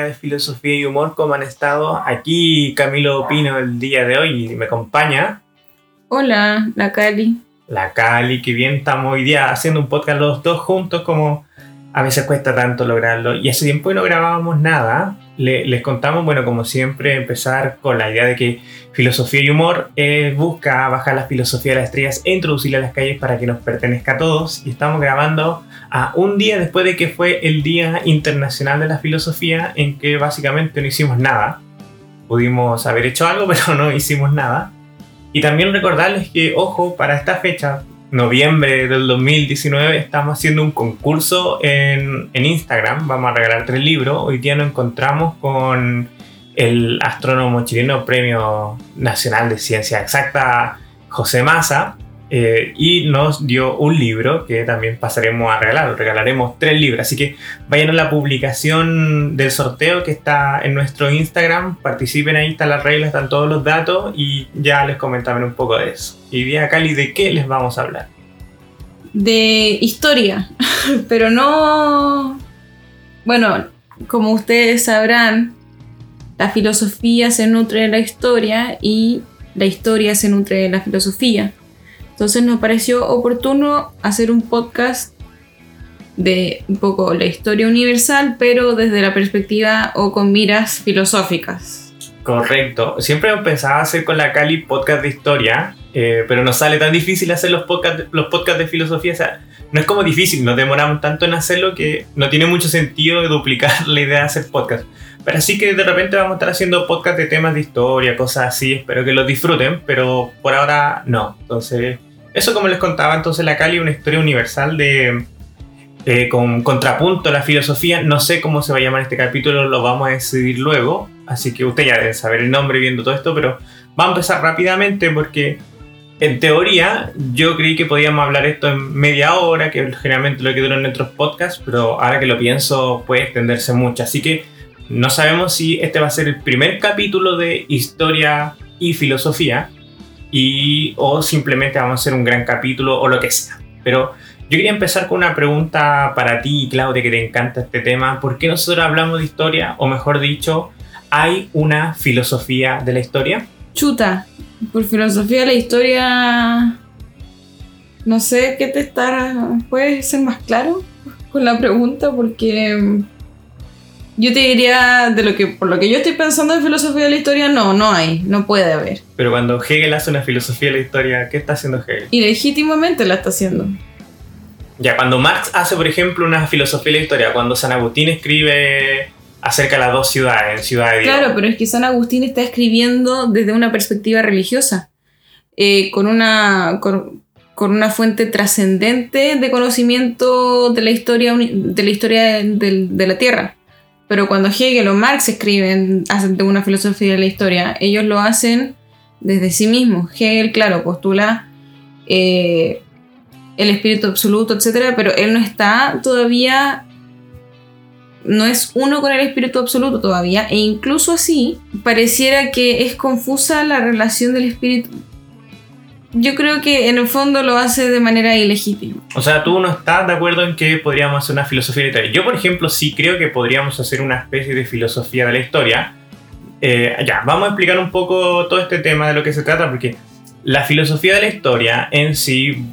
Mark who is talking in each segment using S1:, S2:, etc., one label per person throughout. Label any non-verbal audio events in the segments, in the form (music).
S1: de filosofía y humor? ¿Cómo han estado? Aquí Camilo Pino el día de hoy y me acompaña.
S2: Hola, la Cali.
S1: La Cali, que bien estamos hoy día haciendo un podcast los dos juntos como a veces cuesta tanto lograrlo. Y hace tiempo que no grabábamos nada. les contamos, bueno, como siempre, empezar con la idea de que filosofía y humor eh, busca bajar la filosofía de las estrellas e introducirla a las calles para que nos pertenezca a todos. Y estamos grabando a un día después de que fue el Día Internacional de la Filosofía, en que básicamente no hicimos nada. Pudimos haber hecho algo, (laughs) pero no hicimos nada. Y también recordarles que, ojo, para esta fecha, noviembre del 2019 estamos haciendo un concurso en, en, Instagram. Vamos a regalar tres libros. Hoy día nos encontramos con el astrónomo chileno Premio Nacional de Ciencia Exacta, José Massa. Eh, y nos dio un libro que también pasaremos a regalar. Regalaremos tres libros. Así que vayan a la publicación del sorteo que está en nuestro Instagram. Participen ahí, están las reglas, están todos los datos y ya les comentamos un poco de eso. Y día Cali, ¿de qué les vamos a hablar?
S2: De historia, (laughs) pero no... Bueno, como ustedes sabrán, la filosofía se nutre de la historia y la historia se nutre de la filosofía. Entonces nos pareció oportuno hacer un podcast de un poco la historia universal, pero desde la perspectiva o con miras filosóficas.
S1: Correcto. Siempre pensaba hacer con la Cali podcast de historia, eh, pero nos sale tan difícil hacer los podcasts los podcast de filosofía. O sea, no es como difícil, nos demoramos tanto en hacerlo que no tiene mucho sentido duplicar (laughs) la idea de hacer podcast. Pero así que de repente vamos a estar haciendo podcast de temas de historia, cosas así. Espero que los disfruten, pero por ahora no. Entonces, eso como les contaba, entonces la Cali, una historia universal de eh, con contrapunto a la filosofía. No sé cómo se va a llamar este capítulo, lo vamos a decidir luego. Así que usted ya debe saber el nombre viendo todo esto, pero vamos a empezar rápidamente porque en teoría yo creí que podíamos hablar esto en media hora, que generalmente lo que duran nuestros podcasts, pero ahora que lo pienso puede extenderse mucho. Así que no sabemos si este va a ser el primer capítulo de historia y filosofía y, o simplemente vamos a hacer un gran capítulo o lo que sea. Pero yo quería empezar con una pregunta para ti, Claudia, que te encanta este tema. ¿Por qué nosotros hablamos de historia? O mejor dicho, ¿hay una filosofía de la historia?
S2: Chuta, por filosofía de la historia... No sé qué te está... ¿Puedes ser más claro con la pregunta? Porque yo te diría, de lo que, por lo que yo estoy pensando en filosofía de la historia, no, no hay, no puede haber.
S1: Pero cuando Hegel hace una filosofía de la historia, ¿qué está haciendo Hegel?
S2: Y legítimamente la está haciendo.
S1: Ya, cuando Marx hace, por ejemplo, una filosofía de la historia, cuando San Agustín escribe acerca de las dos ciudades, en Ciudad de Dios.
S2: Claro, pero es que San Agustín está escribiendo desde una perspectiva religiosa, eh, con, una, con, una fuente trascendente de conocimiento de la historia, de la, historia de la Tierra. Pero cuando Hegel o Marx escriben, hacen una filosofía de la historia, ellos lo hacen desde sí mismos. Hegel, claro, postula eh, el espíritu absoluto, etc. Pero él no está todavía, no es uno con el espíritu absoluto todavía. E incluso así, pareciera que es confusa la relación del espíritu yo creo que en el fondo lo hace de manera ilegítima.
S1: O sea, tú no estás de acuerdo en que podríamos hacer una filosofía de historia. Yo, por ejemplo, sí creo que podríamos hacer una especie de filosofía de la historia. Eh, ya, vamos a explicar un poco todo este tema de lo que se trata, porque la filosofía de la historia en sí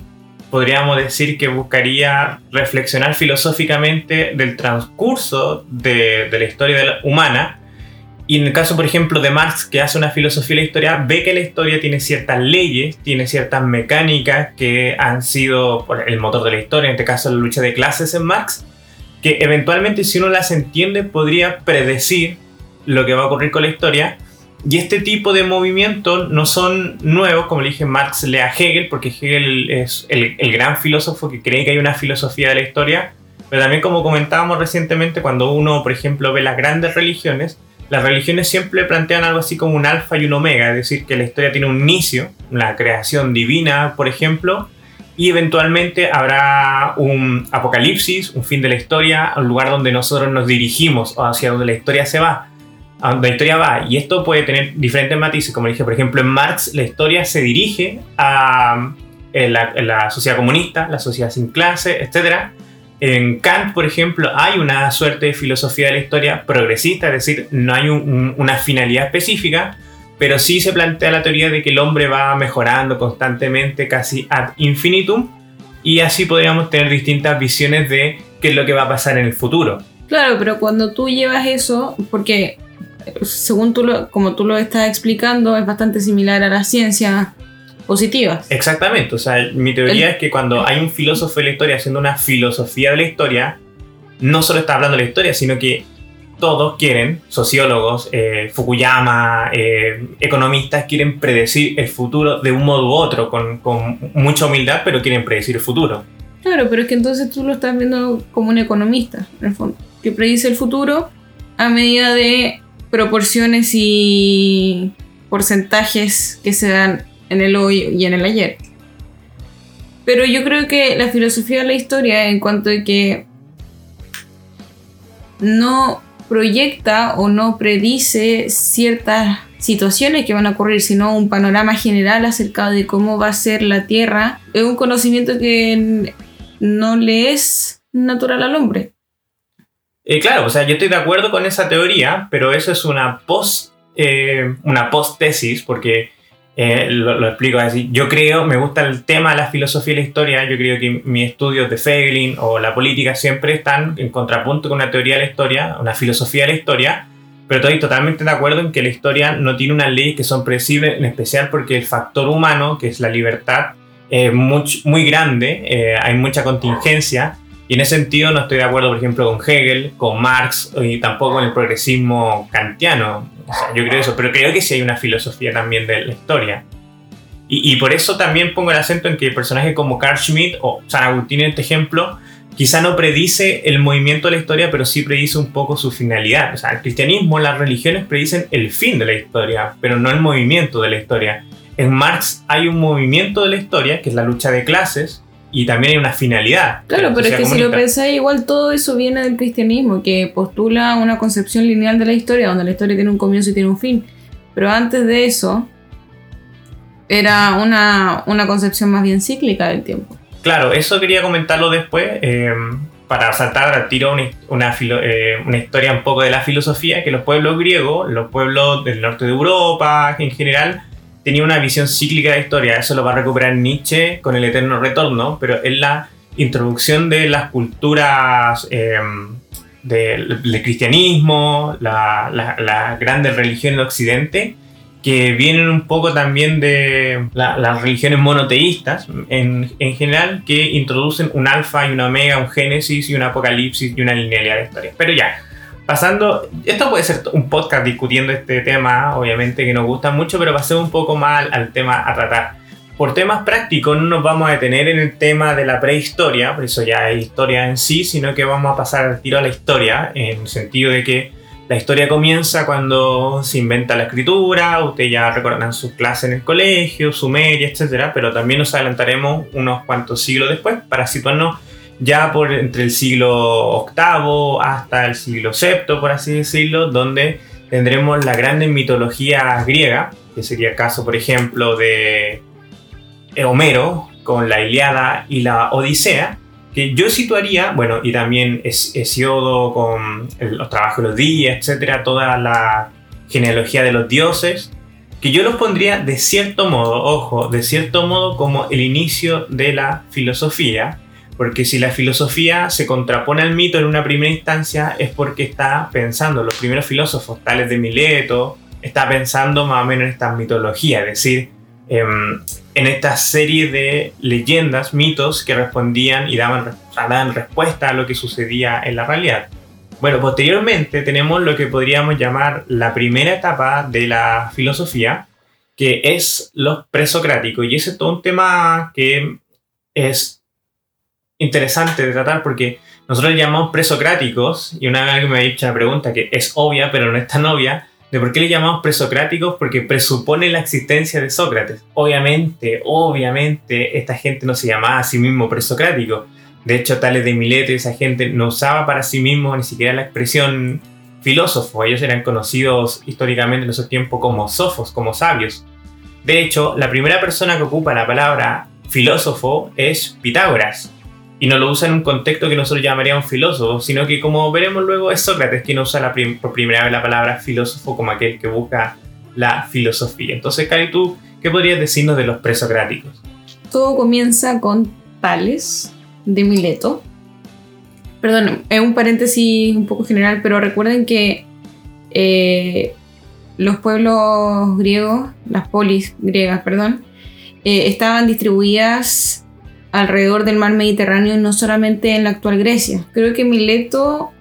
S1: podríamos decir que buscaría reflexionar filosóficamente del transcurso de la historia humana y en el caso, por ejemplo, de Marx, que hace una filosofía de la historia, ve que la historia tiene ciertas leyes, tiene ciertas mecánicas que han sido el motor de la historia, en este caso la lucha de clases en Marx, que eventualmente si uno las entiende podría predecir lo que va a ocurrir con la historia. Y este tipo de movimientos no son nuevos, como le dije, Marx lee a Hegel, porque Hegel es el, el gran filósofo que cree que hay una filosofía de la historia, pero también como comentábamos recientemente, cuando uno, por ejemplo, ve las grandes religiones, las religiones siempre plantean algo así como un alfa y un omega, es decir, que la historia tiene un inicio, la creación divina, por ejemplo, y eventualmente habrá un apocalipsis, un fin de la historia, un lugar donde nosotros nos dirigimos o hacia donde la historia se va, a donde la historia va. Y esto puede tener diferentes matices, como dije, por ejemplo, en Marx la historia se dirige a la, la sociedad comunista, la sociedad sin clase, etc. En Kant, por ejemplo, hay una suerte de filosofía de la historia progresista, es decir, no hay una finalidad específica, pero sí se plantea la teoría de que el hombre va mejorando constantemente, casi ad infinitum, y así podríamos tener distintas visiones de qué es lo que va a pasar en el futuro.
S2: Claro, pero cuando tú llevas eso, porque según tú lo, como tú lo estás explicando, es bastante similar a la ciencia positivas.
S1: Exactamente, o sea, mi teoría es que cuando hay un filósofo de la historia haciendo una filosofía de la historia, no solo está hablando de la historia, sino que todos quieren, sociólogos, eh, Fukuyama, eh, economistas, quieren predecir el futuro de un modo u otro, con, con, mucha humildad, pero quieren predecir el futuro.
S2: Claro, pero es que entonces tú lo estás viendo como un economista, en el fondo, que predice el futuro a medida de proporciones y porcentajes que se dan en el hoy y en el ayer. Pero yo creo que la filosofía de la historia, en cuanto a que no proyecta o no predice ciertas situaciones que van a ocurrir, sino un panorama general acerca de cómo va a ser la Tierra, es un conocimiento que no le es natural al hombre.
S1: Eh, claro, o sea, yo estoy de acuerdo con esa teoría, pero eso es una post, eh, tesis, porque eh, lo, explico así. Yo creo, me gusta el tema de la filosofía y la historia. Yo creo que mis estudios de Feiglin o la política siempre están en contrapunto con una teoría de la historia, una filosofía de la historia. Pero estoy totalmente de acuerdo en que la historia no tiene unas leyes que son predecibles, en especial porque el factor humano, que es la libertad, es muy, muy grande, eh, hay mucha contingencia. Y en ese sentido no estoy de acuerdo, por ejemplo, con Hegel, con Marx y tampoco con el progresismo kantiano yo creo eso, pero creo que sí hay una filosofía también de la historia. Y, por eso también pongo el acento en que personajes como Carl Schmitt o San Agustín en este ejemplo, quizá no predice el movimiento de la historia, pero sí predice un poco su finalidad. O sea, el cristianismo, las religiones predicen el fin de la historia, pero no el movimiento de la historia. En Marx hay un movimiento de la historia, que es la lucha de clases, y también hay una finalidad.
S2: Claro, pero es que si lo pensáis, igual todo eso viene del cristianismo, que postula una concepción lineal de la historia, donde la historia tiene un comienzo y tiene un fin. Pero antes de eso, era una, concepción más bien cíclica del tiempo.
S1: Claro, eso quería comentarlo después, eh, para saltar al tiro una, una, eh, una, historia un poco de la filosofía, que los pueblos griegos, los pueblos del norte de Europa en general, tenía una visión cíclica de historia. Eso lo va a recuperar Nietzsche con el eterno retorno, pero es la introducción de las culturas em, del, cristianismo, las la, grandes religiones de Occidente, que vienen un poco también de las religiones monoteístas en, en, general, que introducen un alfa y una omega, un génesis y un apocalipsis y una linealidad de historia. Pero ya, pasando, esto puede ser un podcast discutiendo este tema, obviamente que nos gusta mucho, pero ser un poco mal al tema a tratar. Por temas prácticos no nos vamos a detener en el tema de la prehistoria, por eso ya es historia en sí, sino que vamos a pasar al tiro a la historia, en el sentido de que la historia comienza cuando se inventa la escritura, ustedes ya recordarán sus clases en el colegio, Sumeria, etc. Pero también nos adelantaremos unos cuantos siglos después para situarnos ya por entre el siglo VIII hasta el siglo VII, por así decirlo, donde tendremos la grande mitología griega, que sería el caso, por ejemplo, de Homero con la Iliada y la Odisea, que yo situaría, bueno, y también Hesiodo con los trabajos de los días, etcétera, toda la genealogía de los dioses, que yo los pondría de cierto modo, ojo, de cierto modo como el inicio de la filosofía, porque si la filosofía se contrapone al mito en una primera instancia es porque está pensando, los primeros filósofos, tales de Mileto, está pensando más o menos en esta mitología, es decir, em, en esta serie de leyendas, mitos que respondían y daban, daban respuesta a lo que sucedía en la realidad. Bueno, posteriormente tenemos lo que podríamos llamar la primera etapa de la filosofía, que es los presocráticos, y ese es todo un tema que es interesante de tratar porque nosotros le llamamos presocráticos, y una vez que me ha dicho una pregunta que es obvia, pero no es tan obvia, de por qué le llamamos presocráticos, porque presupone la existencia de Sócrates. Obviamente, obviamente, esta gente no se llamaba a sí mismo presocrático. De hecho, tales de Mileto y esa gente no usaba para sí mismo ni siquiera la expresión filósofo. Ellos eran conocidos históricamente en esos tiempos como sofos, como sabios. De hecho, la primera persona que ocupa la palabra filósofo es Pitágoras, y no lo usa en un contexto que nosotros llamaríamos filósofo, sino que como veremos luego es Sócrates quien usa la por primera vez la palabra filósofo como aquel que busca la filosofía. Entonces, Cari, ¿tú qué podrías decirnos de los presocráticos?
S2: Todo comienza con Tales de Mileto. Perdón, es un paréntesis un poco general, pero recuerden que eh, los pueblos griegos, las polis griegas, perdón, eh, estaban distribuidas alrededor del mar Mediterráneo, no solamente en la actual Grecia. Creo que Mileto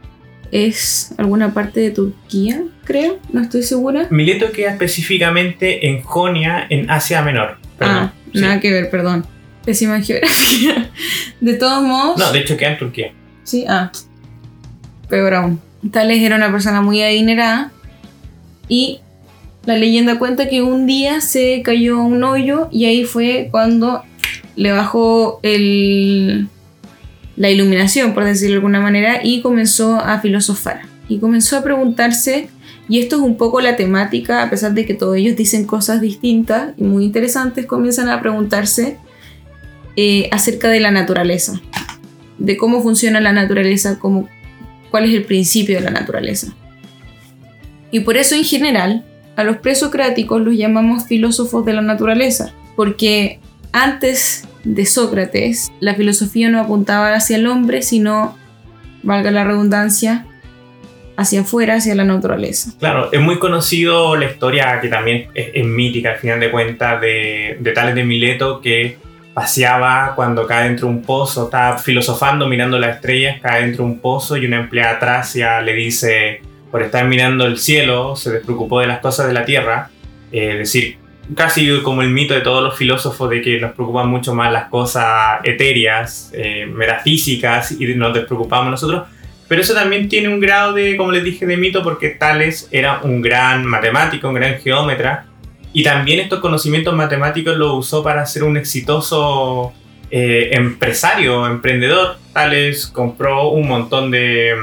S2: es alguna parte de Turquía, creo, no estoy segura.
S1: Mileto queda específicamente en Jonia, en Asia Menor.
S2: ah, nada que ver, perdón. Pésima (laughs) geografía. De todos modos.
S1: No, de hecho queda en Turquía.
S2: Sí, ah. Peor aún. Tales era una persona muy adinerada y la leyenda cuenta que un día se cayó un hoyo y ahí fue cuando le bajó el, la iluminación, por decirlo de alguna manera, y comenzó a filosofar. Y comenzó a preguntarse, y esto es un poco la temática, a pesar de que todos ellos dicen cosas distintas y muy interesantes, comienzan a preguntarse eh, acerca de la naturaleza, de cómo funciona la naturaleza, cómo, cuál es el principio de la naturaleza. Y por eso en general a los presocráticos los llamamos filósofos de la naturaleza, porque antes de Sócrates, la filosofía no apuntaba hacia el hombre, sino, valga la redundancia, hacia afuera, hacia la naturaleza.
S1: Claro, es muy conocido la historia que también es, mítica al final de cuentas de, de Tales de Mileto que paseaba cuando cae dentro de un pozo, está filosofando, mirando las estrellas, cae dentro de un pozo y una empleada tracia le dice, por estar mirando el cielo, se despreocupó de las cosas de la tierra, es decir, casi como el mito de todos los filósofos de que nos preocupan mucho más las cosas etéreas, eh, metafísicas y nos despreocupamos nosotros. Pero eso también tiene un grado de, como les dije, de mito porque Tales era un gran matemático, un gran geómetra y también estos conocimientos matemáticos los usó para ser un exitoso eh, empresario, emprendedor. Tales compró un montón de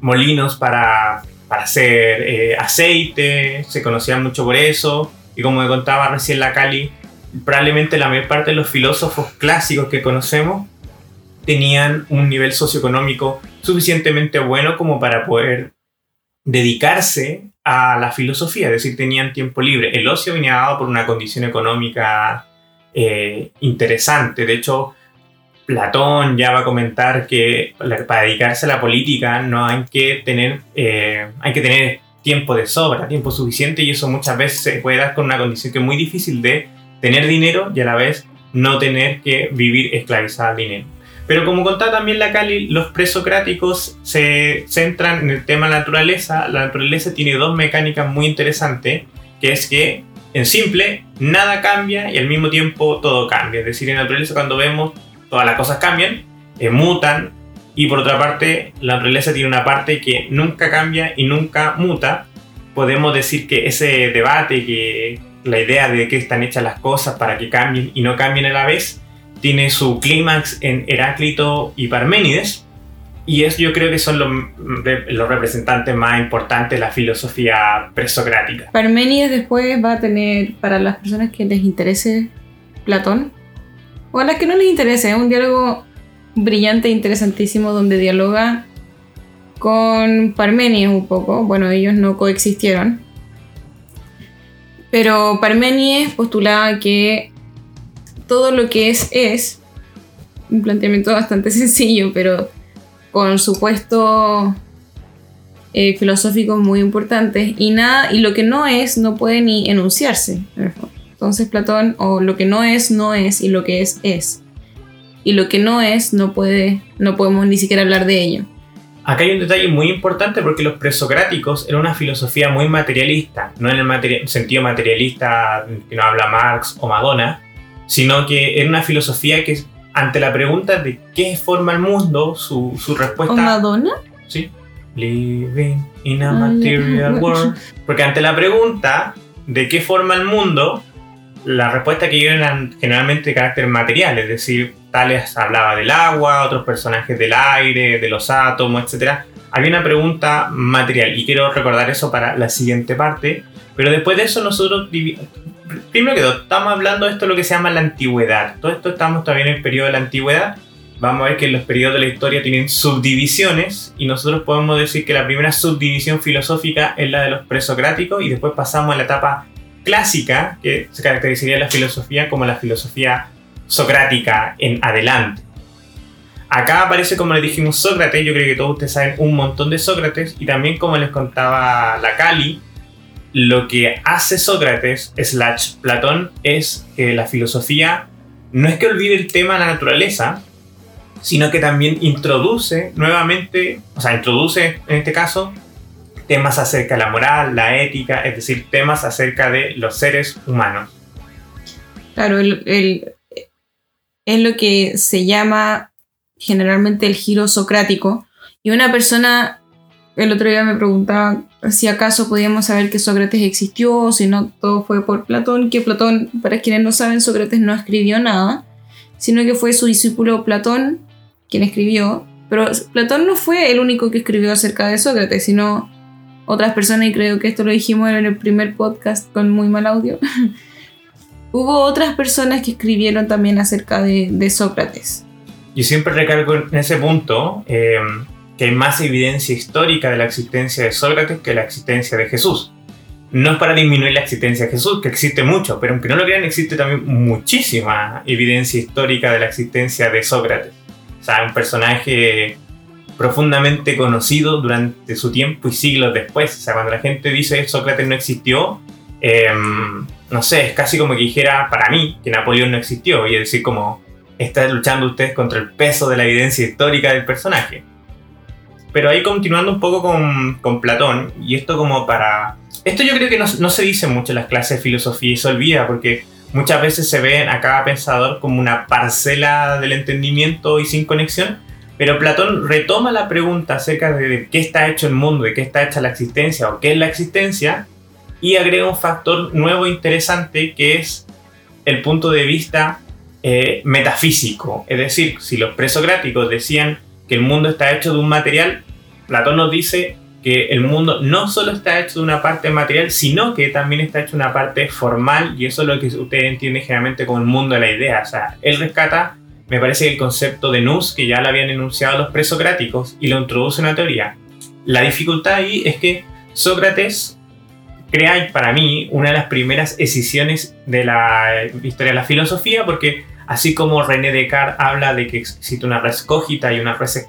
S1: molinos para, para hacer eh, aceite, se conocían mucho por eso y como me contaba recién la Cali, probablemente la mayor parte de los filósofos clásicos que conocemos tenían un nivel socioeconómico suficientemente bueno como para poder dedicarse a la filosofía, es decir, tenían tiempo libre. El ocio venía dado por una condición económica eh, interesante. De hecho, Platón ya va a comentar que para dedicarse a la política no hay que tener, eh, hay que tener tiempo de sobra, tiempo suficiente y eso muchas veces se puede dar con una condición que es muy difícil de tener dinero y a la vez no tener que vivir esclavizada al dinero. Pero como contaba también la Cali, los presocráticos se centran en el tema naturaleza. La naturaleza tiene dos mecánicas muy interesantes, que es que en simple nada cambia y al mismo tiempo todo cambia. Es decir, en naturaleza cuando vemos todas las cosas cambian, eh, mutan, y por otra parte, la naturaleza tiene una parte que nunca cambia y nunca muta. Podemos decir que ese debate, que la idea de que están hechas las cosas para que cambien y no cambien a la vez, tiene su clímax en Heráclito y Parménides. Y eso yo creo que son los, los representantes más importantes de la filosofía presocrática.
S2: Parménides después va a tener, para las personas que les interese Platón, o a las que no les interese, es un diálogo brillante e interesantísimo donde dialoga con Parmenides un poco. Bueno, ellos no coexistieron. Pero Parmenides postulaba que todo lo que es es un planteamiento bastante (laughs) sencillo, pero con supuestos eh, filosóficos muy importantes y nada y lo que no es no puede ni enunciarse. Entonces Platón o lo que no es no es y lo que es es y lo que no es no puede no podemos ni siquiera hablar de ello.
S1: Acá hay un detalle muy importante porque los presocráticos eran una filosofía muy materialista, no en el sentido materialista que no habla Marx o Madonna, sino que era una filosofía que ante la pregunta de qué forma el mundo, su, su respuesta...
S2: ¿O Madonna?
S1: Sí. Living in a material world. Porque ante la pregunta de qué forma el mundo, la respuesta que ellos eran generalmente de carácter material, es decir, Tales hablaba del agua, otros personajes del aire, de los átomos, etc. Había una pregunta material y quiero recordar eso para la siguiente parte, pero después de eso nosotros, primero que todo, estamos hablando de esto lo que se llama la antigüedad, todo esto estamos todavía en el periodo de la antigüedad vamos a ver que los periodos de la historia tienen subdivisiones y nosotros podemos decir que la primera subdivisión filosófica es la de los presocráticos y después pasamos a la etapa clásica que se caracterizaría la filosofía como la filosofía socrática en adelante. Acá aparece, como les dijimos, Sócrates. Yo creo que todos ustedes saben un montón de Sócrates. Y también, como les contaba la Cali, lo que hace Sócrates, slash Platón, es que la filosofía no es que olvide el tema de la naturaleza, sino que también introduce nuevamente, o sea, introduce en este caso temas acerca de la moral, la ética, es decir, temas acerca de los seres humanos.
S2: Claro, el, es lo que se llama generalmente el giro socrático. Y una persona el otro día me preguntaba si acaso podíamos saber que Sócrates existió o si no todo fue por Platón, que Platón, para quienes no saben, Sócrates no escribió nada, sino que fue su discípulo Platón quien escribió. Pero Platón no fue el único que escribió acerca de Sócrates, sino otras personas, y creo que esto lo dijimos en el primer podcast con muy mal audio. (laughs) Hubo otras personas que escribieron también acerca de Sócrates.
S1: Yo siempre recargo en ese punto eh, que hay más evidencia histórica de la existencia de Sócrates que la existencia de Jesús. No es para disminuir la existencia de Jesús, que existe mucho, pero aunque no lo crean, existe también muchísima evidencia histórica de la existencia de Sócrates. O sea, un personaje profundamente conocido durante su tiempo y siglos después. O sea, cuando la gente dice Sócrates no existió, em, no sé, es casi como que dijera para mí que Napoleón no existió, y es decir, como están luchando ustedes contra el peso de la evidencia histórica del personaje. Pero ahí continuando un poco con, Platón, y esto como para... Esto yo creo que no, no, se dice mucho en las clases de filosofía y se olvida porque muchas veces se ve a cada pensador como una parcela del entendimiento y sin conexión, pero Platón retoma la pregunta acerca de qué está hecho el mundo, de qué está hecha la existencia o qué es la existencia, y agrega un factor nuevo e interesante que es el punto de vista eh, metafísico. Es decir, si los presocráticos decían que el mundo está hecho de un material, Platón nos dice que el mundo no solo está hecho de una parte material, sino que también está hecho de una parte formal, y eso es lo que usted entiende generalmente como el mundo de la idea. O sea, él rescata, me parece, el concepto de nous, que ya lo habían enunciado los presocráticos, y lo introduce en una teoría. La dificultad ahí es que Sócrates crea para mí una de las primeras escisiones de la historia de la filosofía, porque así como René Descartes habla de que existe una res cogita y una res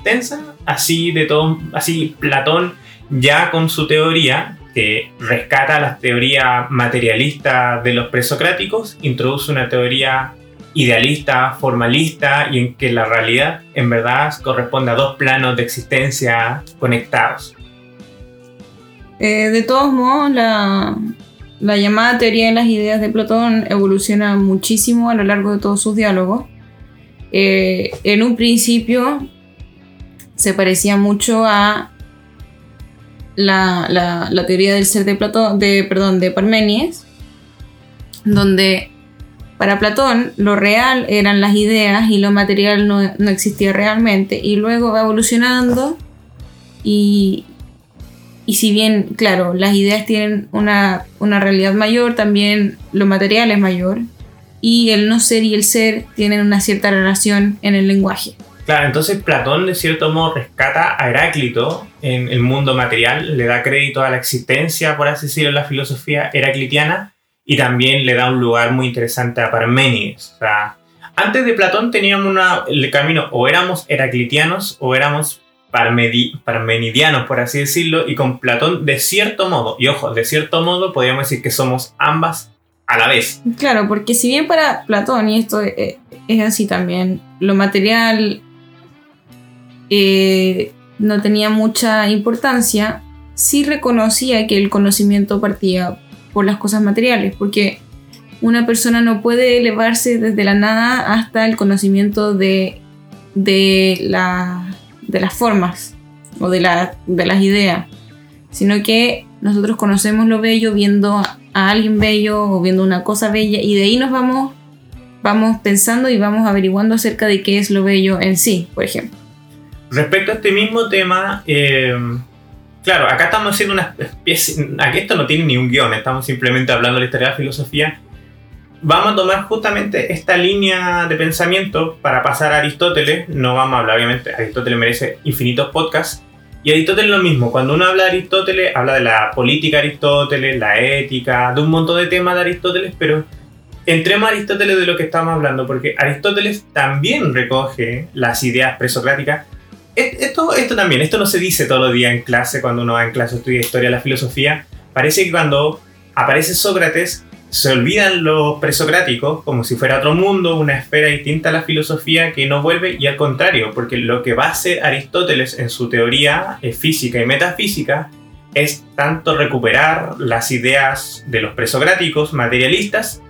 S1: así de todo, así Platón ya con su teoría que rescata la teoría materialista de los presocráticos, introduce una teoría idealista, formalista y en que la realidad en verdad corresponde a dos planos de existencia conectados.
S2: Eh, de todos modos, la, llamada teoría de las ideas de Platón evoluciona muchísimo a lo largo de todos sus diálogos. Eh, en un principio se parecía mucho a la, teoría del ser de Platón, de, perdón, de Parménides, donde para Platón lo real eran las ideas y lo material no, no existía realmente, y luego va evolucionando y, y si bien, claro, las ideas tienen una, realidad mayor, también lo material es mayor. Y el no ser y el ser tienen una cierta relación en el lenguaje.
S1: Claro, entonces Platón de cierto modo rescata a Heráclito en el mundo material, le da crédito a la existencia, por así decirlo, en la filosofía heraclitiana y también le da un lugar muy interesante a Parménides. O sea, antes de Platón teníamos una, el camino o éramos heraclitianos o éramos parmenidianos, por así decirlo, y con Platón de cierto modo, y ojo, de cierto modo podríamos decir que somos ambas a la vez.
S2: Claro, porque si bien para Platón, y esto es, así también, lo material eh, no tenía mucha importancia, sí reconocía que el conocimiento partía por las cosas materiales, porque una persona no puede elevarse desde la nada hasta el conocimiento de, de la de las formas o de, de las ideas, sino que nosotros conocemos lo bello viendo a alguien bello o viendo una cosa bella y de ahí nos vamos, vamos pensando y vamos averiguando acerca de qué es lo bello en sí, por ejemplo.
S1: Respecto a este mismo tema, eh, claro, acá estamos haciendo una especie, aquí esto no tiene ni un guion, estamos simplemente hablando de la historia de la filosofía vamos a tomar justamente esta línea de pensamiento para pasar a Aristóteles. No vamos a hablar, obviamente, Aristóteles merece infinitos podcasts. Y Aristóteles lo mismo, cuando uno habla de Aristóteles, habla de la política de Aristóteles, la ética, de un montón de temas de Aristóteles, pero entremos a Aristóteles de lo que estamos hablando, porque Aristóteles también recoge las ideas presocráticas. Esto, esto también, esto no se dice todos los días en clase, cuando uno va en clase estudia historia, la filosofía. Parece que cuando aparece Sócrates, se olvidan los presocráticos como si fuera otro mundo, una esfera distinta a la filosofía que no vuelve y al contrario, porque lo que va a hacer Aristóteles en su teoría física y metafísica es tanto recuperar las ideas de los presocráticos materialistas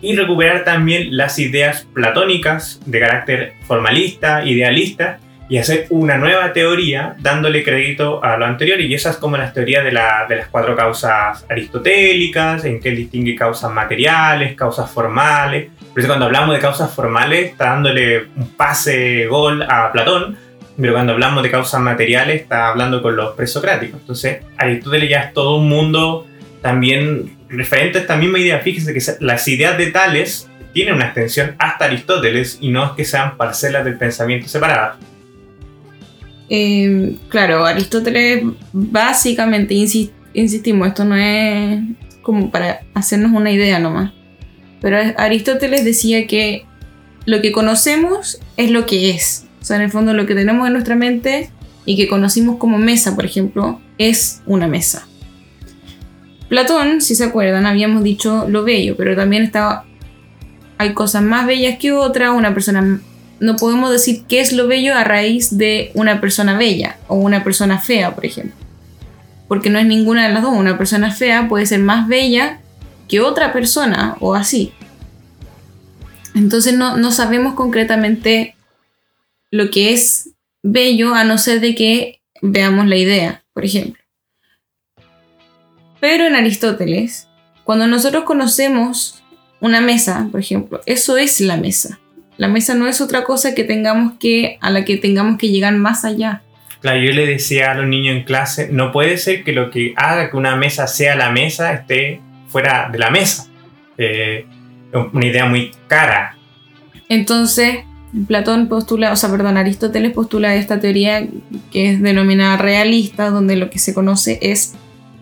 S1: y recuperar también las ideas platónicas de carácter formalista, idealista, y hacer una nueva teoría dándole crédito a lo anterior. Y esa es como la teoría de, de las cuatro causas aristotélicas, en que él distingue causas materiales, causas formales. Por eso cuando hablamos de causas formales está dándole un pase gol a Platón, pero cuando hablamos de causas materiales está hablando con los presocráticos. Entonces Aristóteles ya es todo un mundo también referente a esta misma idea. Fíjese que las ideas de Tales tienen una extensión hasta Aristóteles y no es que sean parcelas del pensamiento separadas.
S2: Eh, claro, Aristóteles básicamente, insistimos, esto no es como para hacernos una idea nomás, pero Aristóteles decía que lo que conocemos es lo que es, o sea, en el fondo lo que tenemos en nuestra mente y que conocimos como mesa, por ejemplo, es una mesa. Platón, si se acuerdan, habíamos dicho lo bello, pero también estaba hay cosas más bellas que otras, una persona no podemos decir qué es lo bello a raíz de una persona bella o una persona fea, por ejemplo. Porque no es ninguna de las dos. Una persona fea puede ser más bella que otra persona o así. Entonces no, no sabemos concretamente lo que es bello a no ser de que veamos la idea, por ejemplo. Pero en Aristóteles, cuando nosotros conocemos una mesa, por ejemplo, eso es la mesa. La mesa no es otra cosa que tengamos que, a la que tengamos que llegar más allá.
S1: Claro, yo le decía a los niños en clase, no puede ser que lo que haga que una mesa sea la mesa esté fuera de la mesa. Eh, una idea muy cara.
S2: Entonces, Platón postula, o sea, perdón, Aristóteles postula esta teoría que es denominada realista, donde lo que se conoce es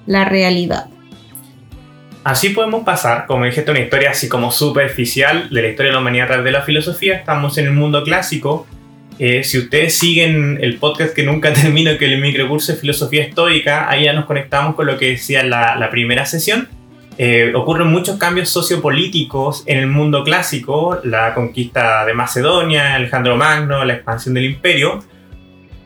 S2: la realidad.
S1: Así podemos pasar, como dije, una historia así como superficial de la historia de la humanidad a través de la filosofía. Estamos en el mundo clásico. Eh, si ustedes siguen el podcast que nunca (laughs) termino, que es el microcurso de filosofía estoica, ahí ya nos conectamos con lo que decía la, la primera sesión. Eh, ocurren muchos cambios sociopolíticos en el mundo clásico, la conquista de Macedonia, Alejandro Magno, la expansión del imperio.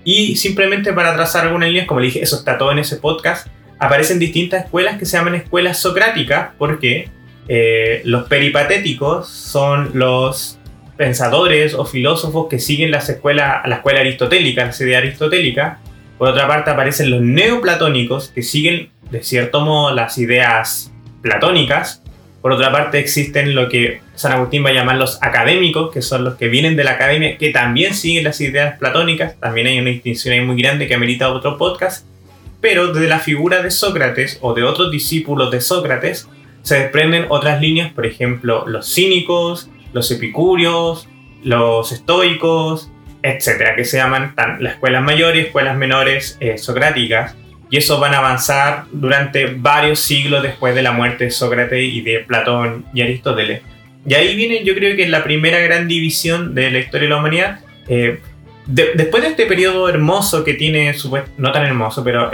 S1: Y simplemente para trazar algunas líneas, como le dije, eso está todo en ese podcast aparecen distintas escuelas que se llaman escuelas socráticas porque eh, los peripatéticos son los pensadores o filósofos que siguen las escuelas, la escuela aristotélica, la idea aristotélica. Por otra parte aparecen los neoplatónicos que siguen de cierto modo las ideas platónicas. Por otra parte existen lo que San Agustín va a llamar los académicos, que son los que vienen de la academia, que también siguen las ideas platónicas. También hay una distinción ahí muy grande que amerita otro podcast pero de la figura de Sócrates o de otros discípulos de Sócrates se desprenden otras líneas, por ejemplo, los cínicos, los epicúreos, los estoicos, etcétera, que se llaman las escuelas mayores y escuelas menores eh, socráticas, y eso van a avanzar durante varios siglos después de la muerte de Sócrates y de Platón y Aristóteles. Y ahí viene, yo creo que la primera gran división de la historia de la humanidad. Eh, después de este periodo hermoso que tiene, no tan hermoso, pero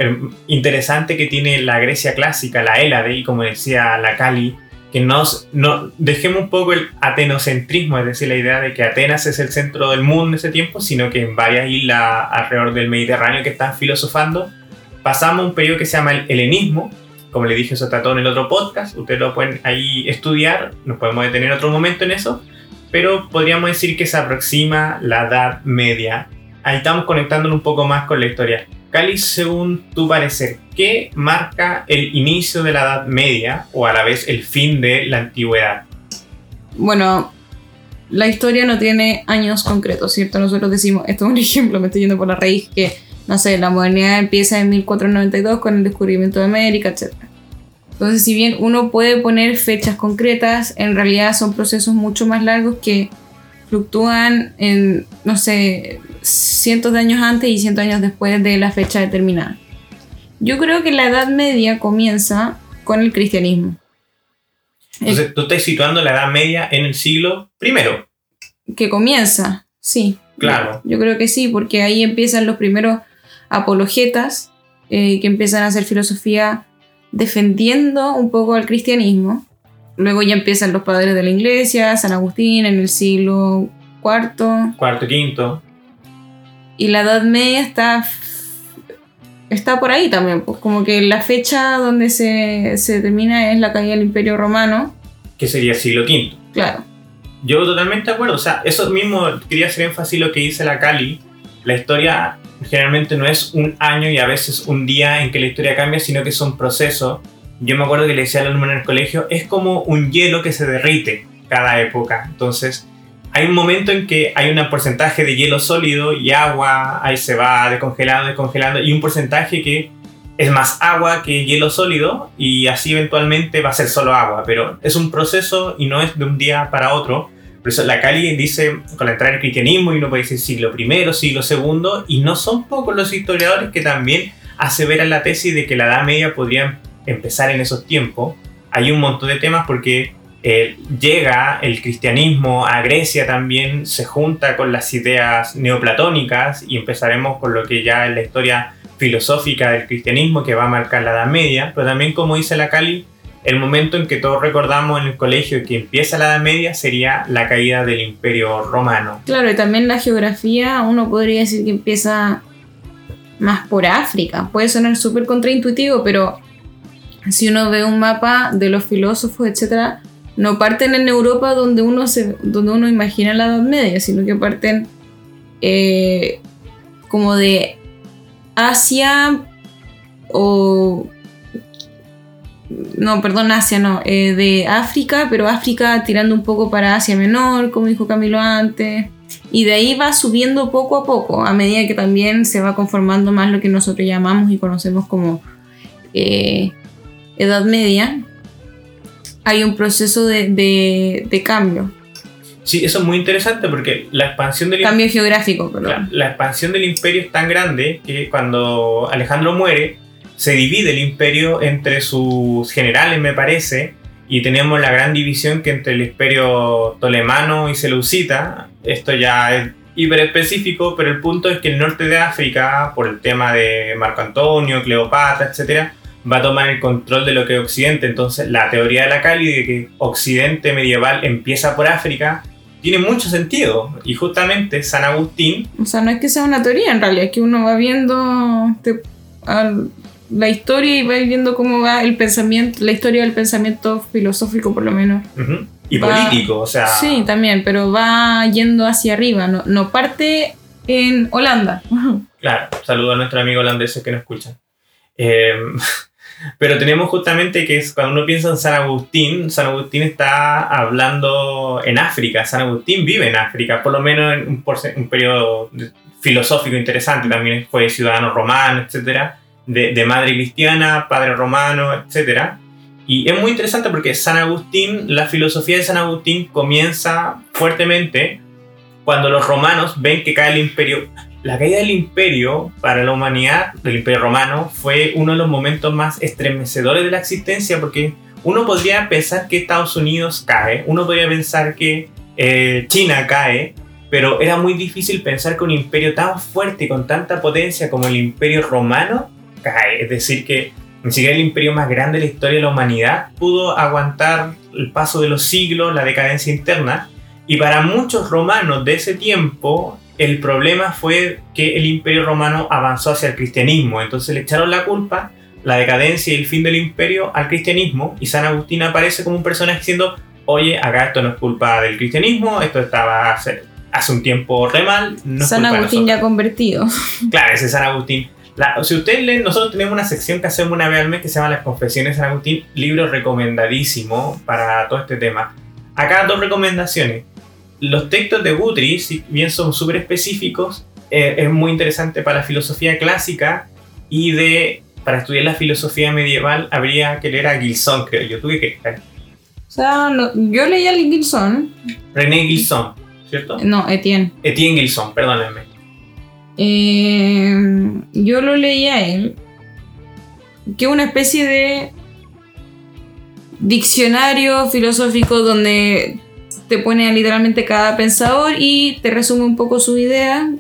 S1: interesante que tiene la Grecia clásica, la Hélade, y como decía la Cali, que nos, no, dejemos un poco el atenocentrismo, es decir, la idea de que Atenas es el centro del mundo en ese tiempo, sino que en varias islas alrededor del Mediterráneo que están filosofando, pasamos un periodo que se llama el helenismo, como le dije, eso todo en el otro podcast, ustedes lo pueden ahí estudiar, nos podemos detener otro momento en eso, pero podríamos decir que se aproxima la Edad Media. Ahí estamos conectándonos un poco más con la historia. Cali, según tu parecer, ¿qué marca el inicio de la Edad Media o a la vez el fin de la antigüedad?
S2: Bueno, la historia no tiene años concretos, ¿cierto? Nosotros decimos, esto es un (laughs) ejemplo, me estoy yendo por la raíz, que, no sé, la modernidad empieza en 1492 con el descubrimiento de América, etc. Entonces, si bien uno puede poner fechas concretas, en realidad son procesos mucho más largos que fluctúan en, no sé, cientos de años antes y cientos de años después de la fecha determinada. Yo creo que la Edad Media comienza con el cristianismo.
S1: Entonces, tú estás situando la Edad Media en el siglo primero.
S2: Que comienza, sí.
S1: Claro.
S2: Yo creo que sí, porque ahí empiezan los primeros apologetas eh, que empiezan a hacer filosofía defendiendo un poco al cristianismo. Luego ya empiezan los padres de la iglesia, San Agustín en el siglo IV.
S1: Cuarto, quinto.
S2: Y la Edad Media está, está por ahí también, pues como que la fecha donde se, se termina es la caída del Imperio Romano.
S1: Que sería siglo V.
S2: Claro.
S1: Yo totalmente de acuerdo. O sea, eso mismo quería hacer énfasis lo que dice la Cali. La historia generalmente no es un año y a veces un día en que la historia cambia, sino que son procesos. Yo me acuerdo que le decía al alumno en el colegio, es como un hielo que se derrite cada época. Entonces, hay un momento en que hay un porcentaje de hielo sólido y agua, ahí se va descongelando, descongelando, y un porcentaje que es más agua que hielo sólido y así eventualmente va a ser solo agua, pero es un proceso y no es de un día para otro. Por eso la Cali dice, con la entrada del cristianismo, y uno puede decir siglo I, siglo II, y no son pocos los historiadores que también aseveran la tesis de que la Edad Media podría empezar en esos tiempos. Hay un montón de temas porque eh, llega el cristianismo a Grecia también, se junta con las ideas neoplatónicas y empezaremos con lo que ya es la historia filosófica del cristianismo que va a marcar la Edad Media, pero también como dice la Cali, el momento en que todos recordamos en el colegio que empieza la Edad Media sería la caída del Imperio Romano.
S2: Claro, y también la geografía, uno podría decir que empieza más por África. Puede sonar súper contraintuitivo, pero si uno ve un mapa de los filósofos, etc., no parten en Europa donde uno, se, donde uno imagina la Edad Media, sino que parten eh, como de Asia o no, perdón, Asia no, eh, de África, pero África tirando un poco para Asia Menor, como dijo Camilo antes. Y de ahí va subiendo poco a poco, a medida que también se va conformando más lo que nosotros llamamos y conocemos como eh, Edad Media. Hay un proceso de, cambio.
S1: Sí, eso es muy interesante porque la expansión del
S2: cambio geográfico, perdón.
S1: la expansión del imperio es tan grande que cuando Alejandro muere, se divide el imperio entre sus generales, me parece, y tenemos la gran división que entre el imperio tolemano y seleucita, esto ya es hiper específico, pero el punto es que el norte de África, por el tema de Marco Antonio, Cleopatra, etc., va a tomar el control de lo que es Occidente. Entonces, la teoría de la Cali de que Occidente medieval empieza por África tiene mucho sentido. Y justamente San Agustín.
S2: O sea, no es que sea una teoría, en realidad es que uno va viendo la historia y va viendo cómo va el pensamiento, la historia del pensamiento filosófico por lo menos.
S1: Y político, o sea...
S2: Sí, también, pero va yendo hacia arriba, no, parte en Holanda. (laughs)
S1: Claro, saludo a nuestros amigos holandeses que nos escuchan. Em, (laughs) pero tenemos justamente que es, cuando uno piensa en San Agustín, San Agustín está hablando en África, San Agustín vive en África, por lo menos en un, un periodo filosófico interesante, también fue ciudadano romano, etcétera de, madre cristiana, padre romano, etc. Y es muy interesante porque San Agustín, la filosofía de San Agustín comienza fuertemente cuando los romanos ven que cae el imperio. La caída del imperio para la humanidad, del imperio romano, fue uno de los momentos más estremecedores de la existencia porque uno podría pensar que Estados Unidos cae, uno podría pensar que eh, China cae, pero era muy difícil pensar que un imperio tan fuerte y con tanta potencia como el imperio romano es decir, que ni siquiera el imperio más grande de la historia de la humanidad pudo aguantar el paso de los siglos, la decadencia interna. Y para muchos romanos de ese tiempo, el problema fue que el imperio romano avanzó hacia el cristianismo. Entonces le echaron la culpa, la decadencia y el fin del imperio al cristianismo. Y San Agustín aparece como un personaje diciendo, oye, acá esto no es culpa del cristianismo, esto estaba hace, hace un tiempo re mal.
S2: San Agustín ya convertido.
S1: Claro, ese San Agustín si ustedes leen, nosotros tenemos una sección que hacemos una vez al mes que se llama Las Confesiones de San Agustín, libro recomendadísimo para todo este tema. Acá dos recomendaciones. Los textos de Guthrie, si bien son súper específicos, eh, es muy interesante para la filosofía clásica y de para estudiar la filosofía medieval habría que leer a Gilson, creo yo. Tuve que.
S2: O sea, no- yo leí a Gilson.
S1: René Gilson, ¿cierto?
S2: No, Etienne.
S1: Etienne Gilson, perdónenme.
S2: Eh, yo lo leí a él. Que es una especie de diccionario filosófico donde te pone a literalmente cada pensador y te resume un poco su idea,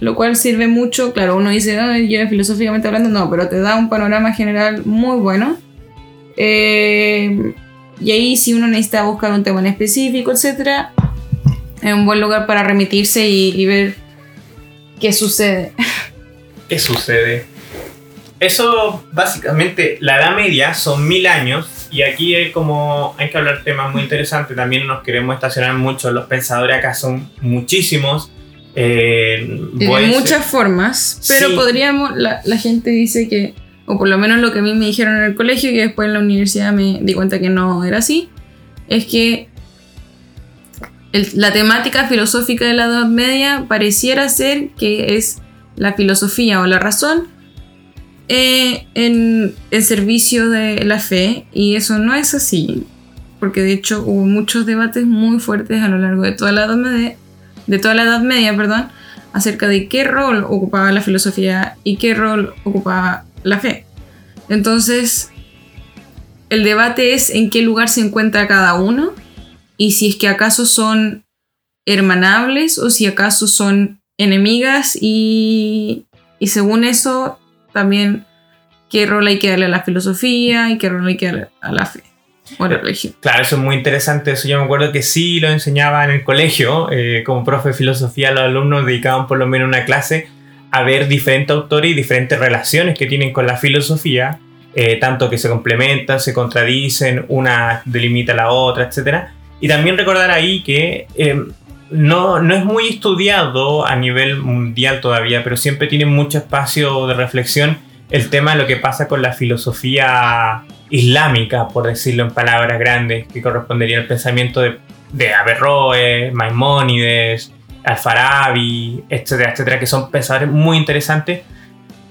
S2: lo cual sirve mucho. Claro, uno dice, "Ay, yo filosóficamente hablando, no, pero te da un panorama general muy bueno. Eh, y ahí, si uno necesita buscar un tema en específico, etc., es un buen lugar para remitirse y, y ver qué sucede.
S1: ¿Qué sucede? Eso, básicamente, la Edad Media son mil años y aquí hay como, hay que hablar temas muy interesantes, también nos queremos estacionar mucho, los pensadores acá son muchísimos. Eh,
S2: De muchas formas, pero
S1: Sí.
S2: podríamos, la, la gente dice que, o por lo menos lo que a mí me dijeron en el colegio, y después en la universidad me di cuenta que no era así, es que la temática filosófica de la Edad Media pareciera ser que es la filosofía o la razón eh, en el servicio de la fe, y eso no es así, porque de hecho hubo muchos debates muy fuertes a lo largo de toda la Edad Media, de toda la Edad Media, perdón, acerca de qué rol ocupaba la filosofía y qué rol ocupaba la fe. Entonces, el debate es en qué lugar se encuentra cada uno y si es que acaso son hermanables o si acaso son enemigas y, y según eso también qué rol hay que darle a la filosofía y qué rol hay que darle a la fe o a la religión.
S1: Claro, eso es muy interesante. Eso yo me acuerdo que sí lo enseñaba en el colegio. eh, como profe de filosofía, los alumnos dedicaban por lo menos una clase a ver diferentes autores y diferentes relaciones que tienen con la filosofía, eh, tanto que se complementan, se contradicen, una delimita a la otra, etc. Y también recordar ahí que eh, no, no es muy estudiado a nivel mundial todavía, pero siempre tiene mucho espacio de reflexión el tema de lo que pasa con la filosofía islámica, por decirlo en palabras grandes, que correspondería al pensamiento de, de Averroes, Maimónides, Al-Farabi, etcétera, etcétera, que son pensadores muy interesantes.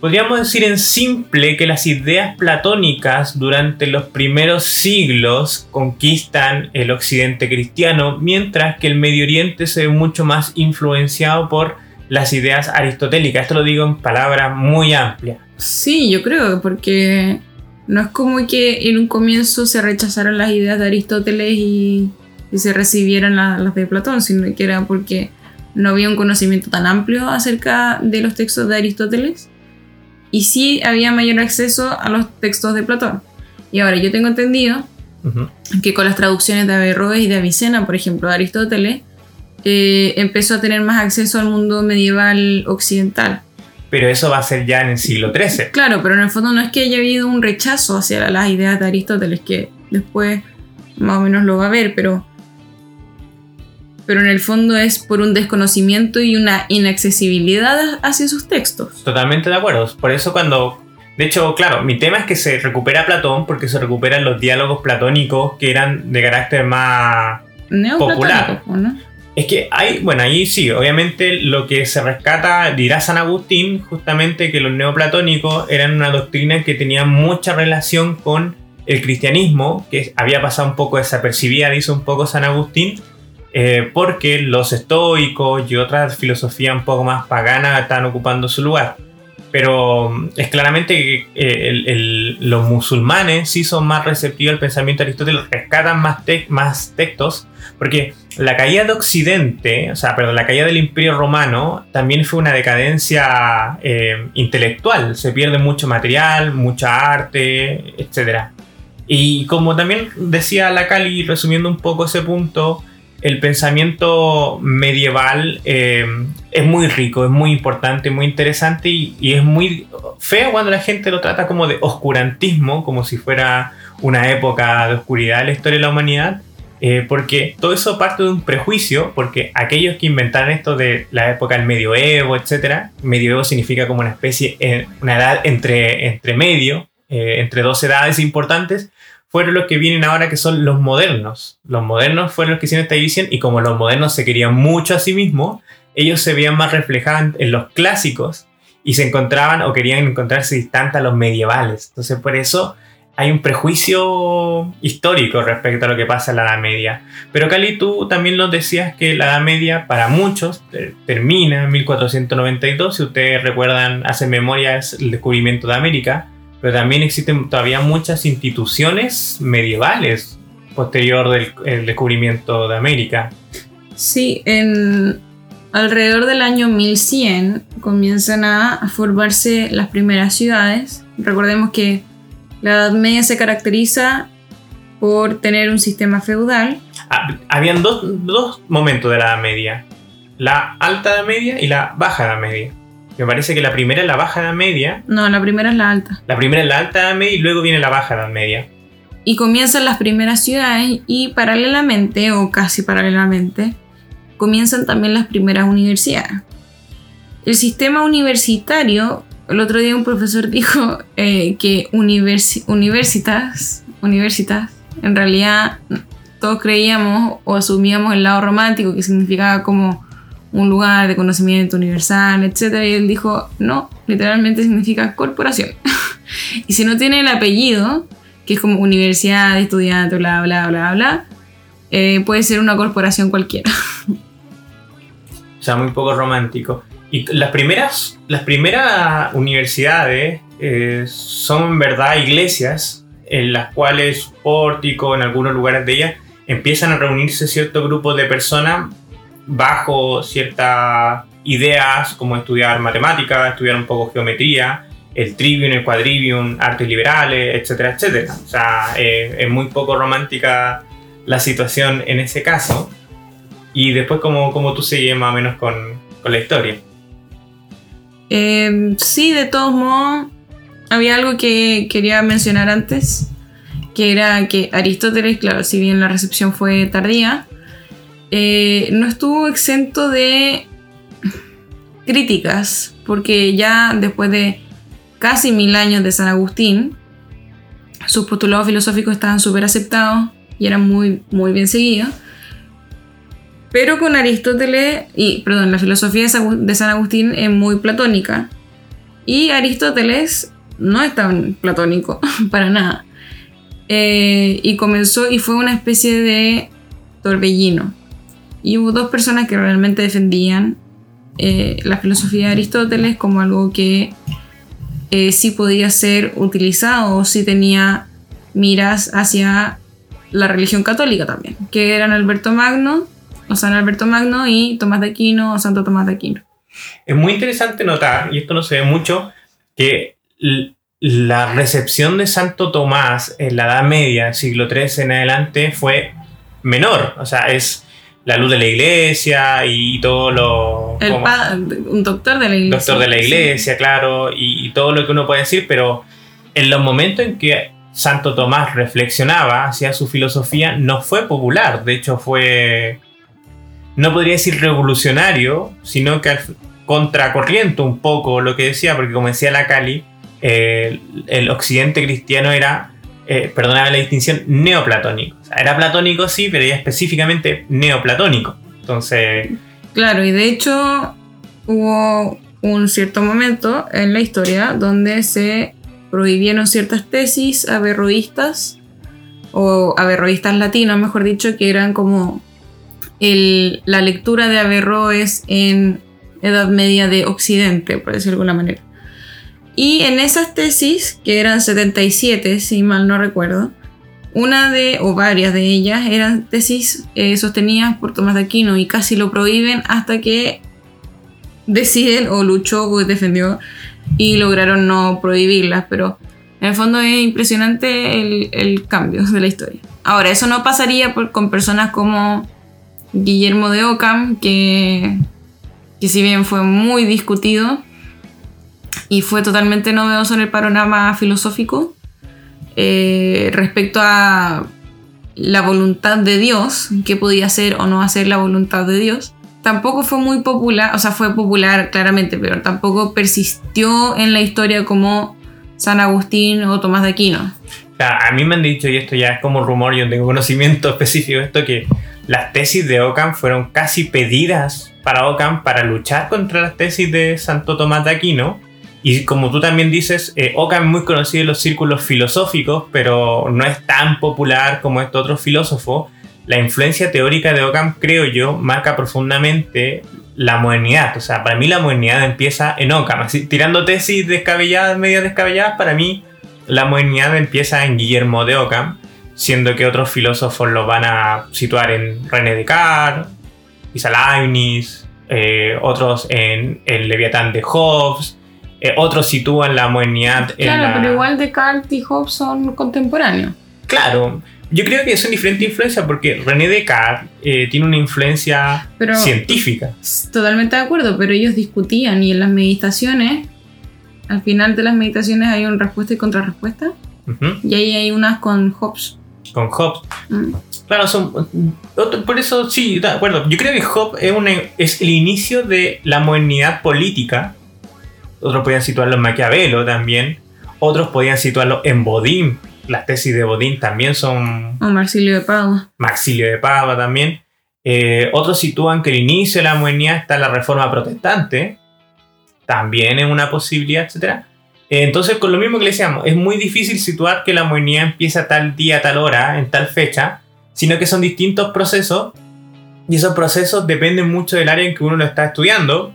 S1: Podríamos decir en simple que las ideas platónicas durante los primeros siglos conquistan el occidente cristiano, mientras que el Medio Oriente se ve mucho más influenciado por las ideas aristotélicas. Esto lo digo en palabras muy amplias.
S2: Sí, yo creo, porque no es como que en un comienzo se rechazaron las ideas de Aristóteles y, y se recibieran la- las de Platón, sino que era porque no había un conocimiento tan amplio acerca de los textos de Aristóteles y sí había mayor acceso a los textos de Platón. Y ahora yo tengo entendido que con las traducciones de Averroes y de Avicena, por ejemplo, de Aristóteles, eh, empezó a tener más acceso al mundo medieval occidental.
S1: Pero eso va a ser ya en el siglo XIII.
S2: Claro, pero en el fondo no es que haya habido un rechazo hacia las ideas de Aristóteles, que después más o menos lo va a ver, pero. Pero en el fondo es por un desconocimiento y una inaccesibilidad hacia sus textos.
S1: Totalmente de acuerdo. Por eso cuando... De hecho, claro, mi tema es que se recupera Platón porque se recuperan los diálogos platónicos que eran de carácter más...
S2: Neoplatónico,
S1: Popular.
S2: ¿no?
S1: Es que hay, bueno, ahí sí, obviamente lo que se rescata, dirá San Agustín, justamente que los neoplatónicos eran una doctrina que tenía mucha relación con el cristianismo, que había pasado un poco desapercibida, dice un poco San Agustín, eh, porque los estoicos y otras filosofías un poco más paganas estaban ocupando su lugar. Pero mm, es claramente que eh, los musulmanes sí son más receptivos al pensamiento de Aristóteles, rescatan más, te- más textos, porque la caída de Occidente, o sea, perdón, la caída del Imperio Romano también fue una decadencia eh, intelectual. Se pierde mucho material, mucha arte, etc. Y como también decía la Cali, resumiendo un poco ese punto, el pensamiento medieval eh, es muy rico, es muy importante, muy interesante y, es muy feo cuando la gente lo trata como de oscurantismo, como si fuera una época de oscuridad en la historia de la humanidad. eh, porque todo eso parte de un prejuicio, porque aquellos que inventaron esto de la época del medioevo, etc., medioevo significa como una especie, eh, una edad entre, entre medio, eh, entre dos edades importantes, fueron los que vienen ahora que son los modernos. Los modernos fueron los que hicieron esta división y como los modernos se querían mucho a sí mismos, ellos se veían más reflejados en los clásicos y se encontraban o querían encontrarse distantes a los medievales. Entonces por eso hay un prejuicio histórico respecto a lo que pasa en la Edad Media. Pero Cali, tú también nos decías que la Edad Media para muchos termina en 1492, si ustedes recuerdan, hace memoria es el descubrimiento de América, pero también existen todavía muchas instituciones medievales posterior del descubrimiento de América.
S2: Sí, en alrededor del año 1100 comienzan a formarse las primeras ciudades. Recordemos que la Edad Media se caracteriza por tener un sistema feudal.
S1: Ah, habían dos, dos, momentos de la Edad Media. La Alta Edad Media y la Baja Edad Media. Me parece que la primera es la Baja Edad Media.
S2: No, la primera es la Alta.
S1: La primera es la Alta Edad Media y luego viene la Baja Edad Media.
S2: Y comienzan las primeras ciudades y paralelamente, o casi paralelamente, comienzan también las primeras universidades. El sistema universitario el otro día un profesor (laughs) dijo eh, que universitas, universitas, en realidad todos creíamos o asumíamos el lado romántico que significaba como un lugar de conocimiento universal, etc. Y él dijo, no, literalmente significa corporación. (laughs) y si no tiene el apellido, que es como universidad, estudiante, bla, bla, bla, bla, eh, puede ser una corporación cualquiera. (laughs)
S1: o sea, muy poco romántico. Y las primeras, las primeras universidades eh, son en verdad iglesias en las cuales pórtico, en algunos lugares de ellas, empiezan a reunirse cierto grupo de personas bajo ciertas ideas como estudiar matemáticas, estudiar un poco geometría, el trivium, el quadrivium, artes liberales, etcétera, etcétera. O sea, eh, es muy poco romántica la situación en ese caso. Y después, como, como tú sigues más o menos con, con la historia.
S2: Eh, sí, de todos modos, había algo que quería mencionar antes, que era que Aristóteles, claro, si bien la recepción fue tardía, eh, no estuvo exento de críticas, porque ya después de casi mil años de San Agustín, sus postulados filosóficos estaban súper aceptados y eran muy, muy bien seguidos. Pero con Aristóteles, y perdón, la filosofía de San Agustín es muy platónica. Y Aristóteles no es tan platónico, (laughs) para nada. Eh, y comenzó y fue una especie de torbellino. Y hubo dos personas que realmente defendían eh, la filosofía de Aristóteles como algo que eh, sí podía ser utilizado o sí tenía miras hacia la religión católica también, que eran Alberto Magno o San Alberto Magno y Tomás de Aquino o Santo Tomás de Aquino.
S1: Es muy interesante notar, y esto no se ve mucho, que la recepción de Santo Tomás en la Edad Media, siglo III en adelante, fue menor. O sea, es la luz de la iglesia y todo lo...
S2: un doctor de la iglesia.
S1: Doctor de la iglesia, claro, y, y, todo lo que uno puede decir, pero en los momentos en que Santo Tomás reflexionaba hacia su filosofía, no fue popular, de hecho fue no podría decir revolucionario, sino que contracorriente un poco lo que decía, porque como decía la Cali, eh, el occidente cristiano era, eh, perdóname la distinción, neoplatónico. era platónico sí, pero ya específicamente neoplatónico. Entonces...
S2: Claro, y de hecho hubo un cierto momento en la historia donde se prohibieron ciertas tesis averroístas, o averroístas latinos, mejor dicho, que eran como la lectura de Averroes en Edad Media de Occidente, por decirlo de alguna manera. Y en esas tesis, que eran 77, si mal no recuerdo, una de, o varias de ellas, eran tesis eh, sostenidas por Tomás de Aquino y casi lo prohíben hasta que deciden o luchó o defendió y lograron no prohibirlas, pero en el fondo es impresionante el, cambio de la historia. Ahora, eso no pasaría con personas como Guillermo de Ockham, que, que si bien fue muy discutido y fue totalmente novedoso en el panorama filosófico eh, respecto a la voluntad de Dios, qué podía ser o no hacer la voluntad de Dios. Tampoco fue muy popular, o sea, fue popular claramente, pero tampoco persistió en la historia como San Agustín o Tomás de Aquino.
S1: A mí me han dicho, y esto ya es como rumor, yo tengo conocimiento (laughs) específico de esto, que las tesis de Ockham fueron casi pedidas para Ockham para luchar contra las tesis de Santo Tomás de Aquino Y como tú también dices, eh, Ockham es muy conocido en los círculos filosóficos, pero no es tan popular como este otro filósofo. La influencia teórica de Ockham, creo yo, marca profundamente la modernidad. O sea, para mí la modernidad empieza en Ockham. Así, tirando tesis descabelladas, medio descabelladas, para mí la modernidad empieza en Guillermo de Ockham, siendo que otros filósofos lo van a situar en René Descartes, Isaac Leibniz, eh, otros en el Leviatán de Hobbes, eh, otros sitúan la modernidad
S2: en Claro, pero igual Descartes y Hobbes son contemporáneos.
S1: Claro, yo creo que son diferentes influencias porque René Descartes eh, tiene una influencia científica.
S2: Totalmente de acuerdo, pero ellos discutían y en las meditaciones, al final de las meditaciones hay una respuesta y contrarrespuesta. Y ahí hay unas con Hobbes.
S1: Con Hobbes. Mm. Claro, son, por eso sí, de acuerdo. Yo creo que Hobbes es, es el inicio de la modernidad política. Otros podían situarlo en Maquiavelo también. Otros podían situarlo en Bodin las tesis de Bodín también son...
S2: O Marsilio de Pava.
S1: Marsilio de Pava también. Eh, otros sitúan que el inicio de la modernidad está en la reforma protestante, también es una posibilidad, etc. Eh, entonces, con lo mismo que le decíamos, es muy difícil situar que la modernidad empieza tal día, tal hora, en tal fecha, sino que son distintos procesos y esos procesos dependen mucho del área en que uno lo está estudiando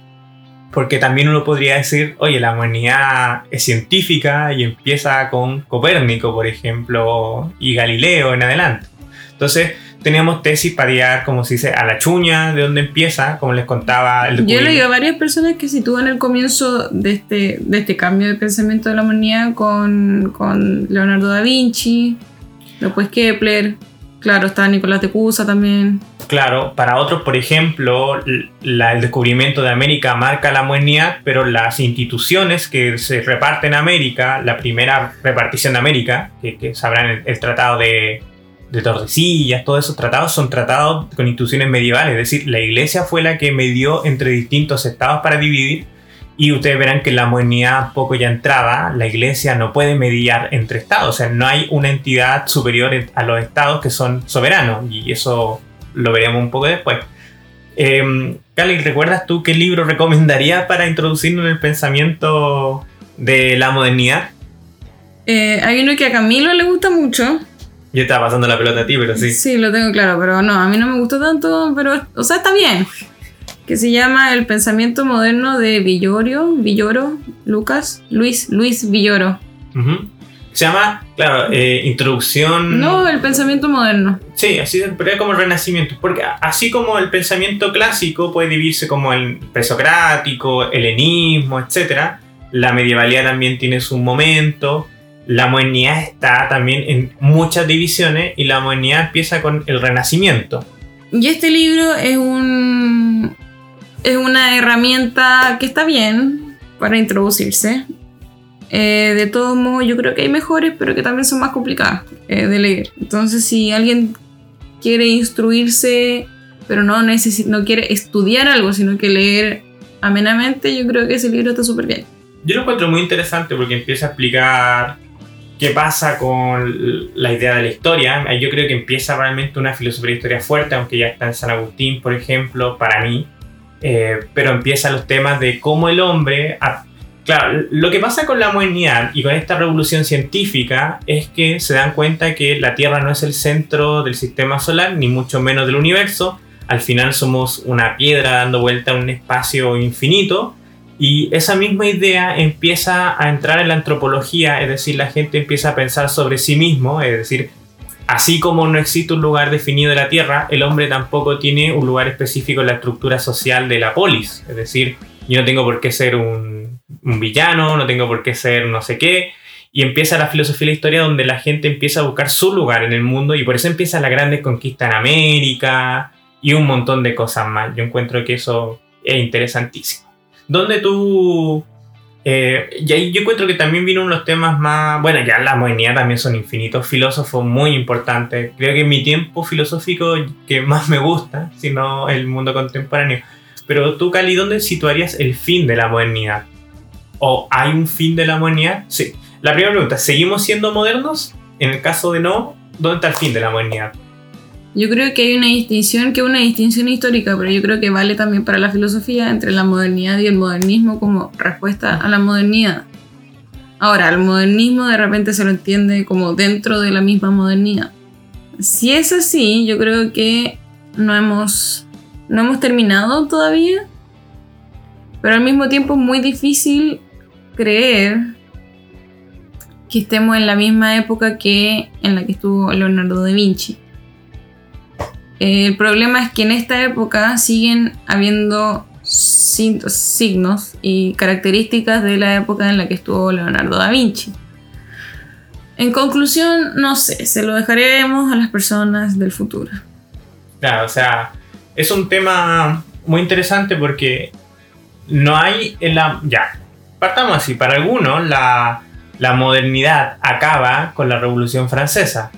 S1: porque también uno podría decir, oye, la humanidad es científica y empieza con Copérnico, por ejemplo, y Galileo en adelante. Entonces, teníamos tesis para llegar, como se dice, a la chuña, de dónde empieza, como les contaba
S2: el Yo he leído a varias personas que sitúan el comienzo de este, de este cambio de pensamiento de la humanidad con, con Leonardo da Vinci, después Kepler, claro, está Nicolás de Cusa también.
S1: Claro, para otros, por ejemplo, el descubrimiento de América marca la modernidad, pero las instituciones que se reparten América, la primera repartición de América, que, sabrán el, tratado de, de, Tordesillas, todos esos tratados son tratados con instituciones medievales, es decir, la iglesia fue la que medió entre distintos estados para dividir. Y ustedes verán que la modernidad poco ya entrada, la iglesia no puede mediar entre estados, o sea, no hay una entidad superior a los estados que son soberanos, y eso lo veremos un poco después. Eh, Cali, ¿recuerdas tú qué libro (laughs) recomendarías para introducirnos en el pensamiento de la modernidad?
S2: Eh, hay uno que a Camilo le gusta mucho.
S1: Yo estaba pasando la pelota a ti, pero sí.
S2: Sí, lo tengo claro, pero no, a mí no me gustó tanto, pero, o sea, está bien. Que se llama El pensamiento moderno de Villorio, Villoro, Lucas, Luis, Luis Villoro.
S1: Se llama, claro, eh, introducción.
S2: No, el pensamiento moderno.
S1: Sí, así pero es como el renacimiento. Porque así como el pensamiento clásico puede dividirse como el presocrático, helenismo, etc., la medievalidad también tiene su momento. La modernidad está también en muchas divisiones y la modernidad empieza con el renacimiento.
S2: Y este libro es un. Es una herramienta que está bien para introducirse. Eh, de todos modos, yo creo que hay mejores, pero que también son más complicadas eh, de leer. Entonces, si alguien quiere instruirse, pero no, no quiere estudiar algo, sino que leer amenamente, yo creo que ese libro está súper bien.
S1: Yo lo encuentro muy interesante porque empieza a explicar qué pasa con la idea de la historia. Yo creo que empieza realmente una filosofía de historia fuerte, aunque ya está en San Agustín, por ejemplo, para mí. Eh, pero empieza los temas de cómo el hombre, Claro, lo que pasa con la modernidad y con esta revolución científica es que se dan cuenta que la Tierra no es el centro del sistema solar, ni mucho menos del universo. Al final somos una piedra dando vuelta a un espacio infinito. Y esa misma idea empieza a entrar en la antropología, es decir, la gente empieza a pensar sobre sí mismo, es decir, así como no existe un lugar definido de la Tierra, el hombre tampoco tiene un lugar específico en la estructura social de la polis, es decir, yo no tengo por qué ser un, villano, no tengo por qué ser no sé qué. Y empieza la filosofía y la historia donde la gente empieza a buscar su lugar en el mundo y por eso empieza la grande conquista en América y un montón de cosas más. Yo encuentro que eso es interesantísimo. Donde tú... Eh, y ahí yo encuentro que también vino unos temas más... Bueno, ya la modernidad también son infinitos filósofos muy importantes. Creo que mi tiempo filosófico que más me gusta, sino el mundo contemporáneo pero tú, Cali, ¿dónde situarías el fin de la modernidad? ¿O hay un fin de la modernidad? Sí. La primera pregunta, ¿seguimos siendo modernos? En el caso de no, ¿dónde está el fin de la modernidad?
S2: Yo creo que hay una distinción, que es una distinción histórica, pero yo creo que vale también para la filosofía entre la modernidad y el modernismo como respuesta a la modernidad. Ahora, el modernismo de repente se lo entiende como dentro de la misma modernidad. Si es así, yo creo que no hemos, no hemos terminado todavía, pero al mismo tiempo es muy difícil creer que estemos en la misma época que en la que estuvo Leonardo da Vinci. El problema es que en esta época siguen habiendo signos y características de la época en la que estuvo Leonardo da Vinci. En conclusión, no sé, se lo dejaremos a las personas del futuro.
S1: Claro, o sea, es un tema muy interesante porque no hay en la... Ya, partamos así, para algunos la, la modernidad acaba con la Revolución Francesa.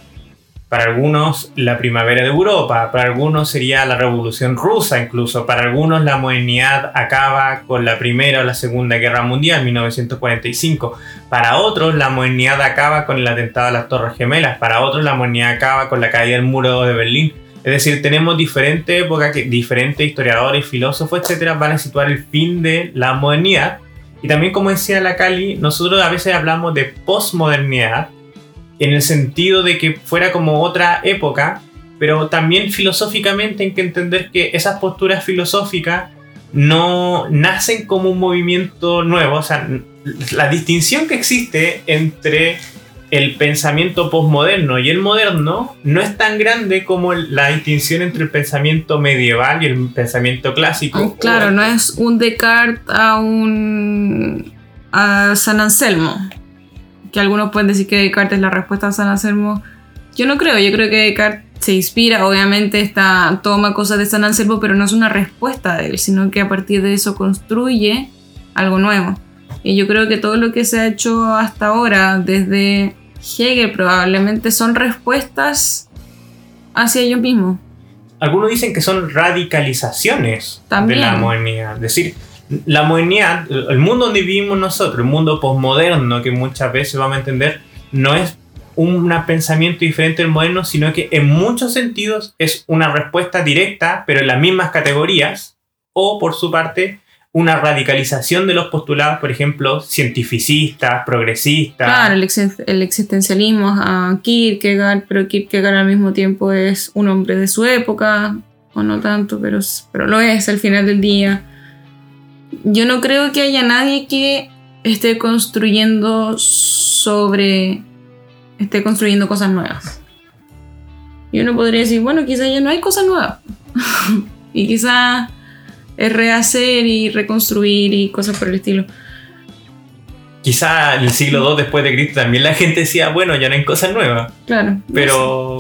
S1: Para algunos la primavera de Europa, para algunos sería la Revolución Rusa incluso, para algunos la modernidad acaba con la Primera o la Segunda Guerra Mundial, 1945, para otros la modernidad acaba con el atentado a las Torres Gemelas, para otros la modernidad acaba con la caída del muro de Berlín. Es decir, tenemos diferentes épocas que diferentes historiadores, filósofos, etcétera, van a situar el fin de la modernidad y también, como decía la Cali, nosotros a veces hablamos de posmodernidad en el sentido de que fuera como otra época, pero también filosóficamente hay que entender que esas posturas filosóficas no nacen como un movimiento nuevo. O sea, la distinción que existe entre el pensamiento postmoderno y el moderno no es tan grande como la distinción entre el pensamiento medieval y el pensamiento clásico.
S2: Claro, no es un Descartes a un San Anselmo. Que algunos pueden decir que Descartes es la respuesta a San Anselmo. Yo no creo, yo creo que Descartes se inspira, obviamente está, toma cosas de San Anselmo, pero no es una respuesta de él, sino que a partir de eso construye algo nuevo. Y yo creo que todo lo que se ha hecho hasta ahora, desde Hegel probablemente son respuestas hacia ellos mismos.
S1: Algunos dicen que son radicalizaciones de la modernidad. Es decir, la modernidad, el mundo donde vivimos nosotros, el mundo posmoderno que muchas veces vamos a entender, no es un pensamiento diferente del moderno, sino que en muchos sentidos es una respuesta directa, pero en las mismas categorías, o por su parte, una radicalización de los postulados, por ejemplo, cientificistas, progresistas.
S2: Claro, el, existencialismo a Kierkegaard, pero Kierkegaard al mismo tiempo es un hombre de su época, o no tanto, pero, pero lo es al final del día. Yo no creo que haya nadie que esté construyendo sobre. esté construyendo cosas nuevas. Y uno podría decir, bueno, quizás ya no hay cosas nuevas. (laughs) y quizás es rehacer y reconstruir y cosas por el estilo.
S1: Quizá en el siglo II después de Cristo también la gente decía, bueno, ya no hay cosas nuevas.
S2: Claro.
S1: Pero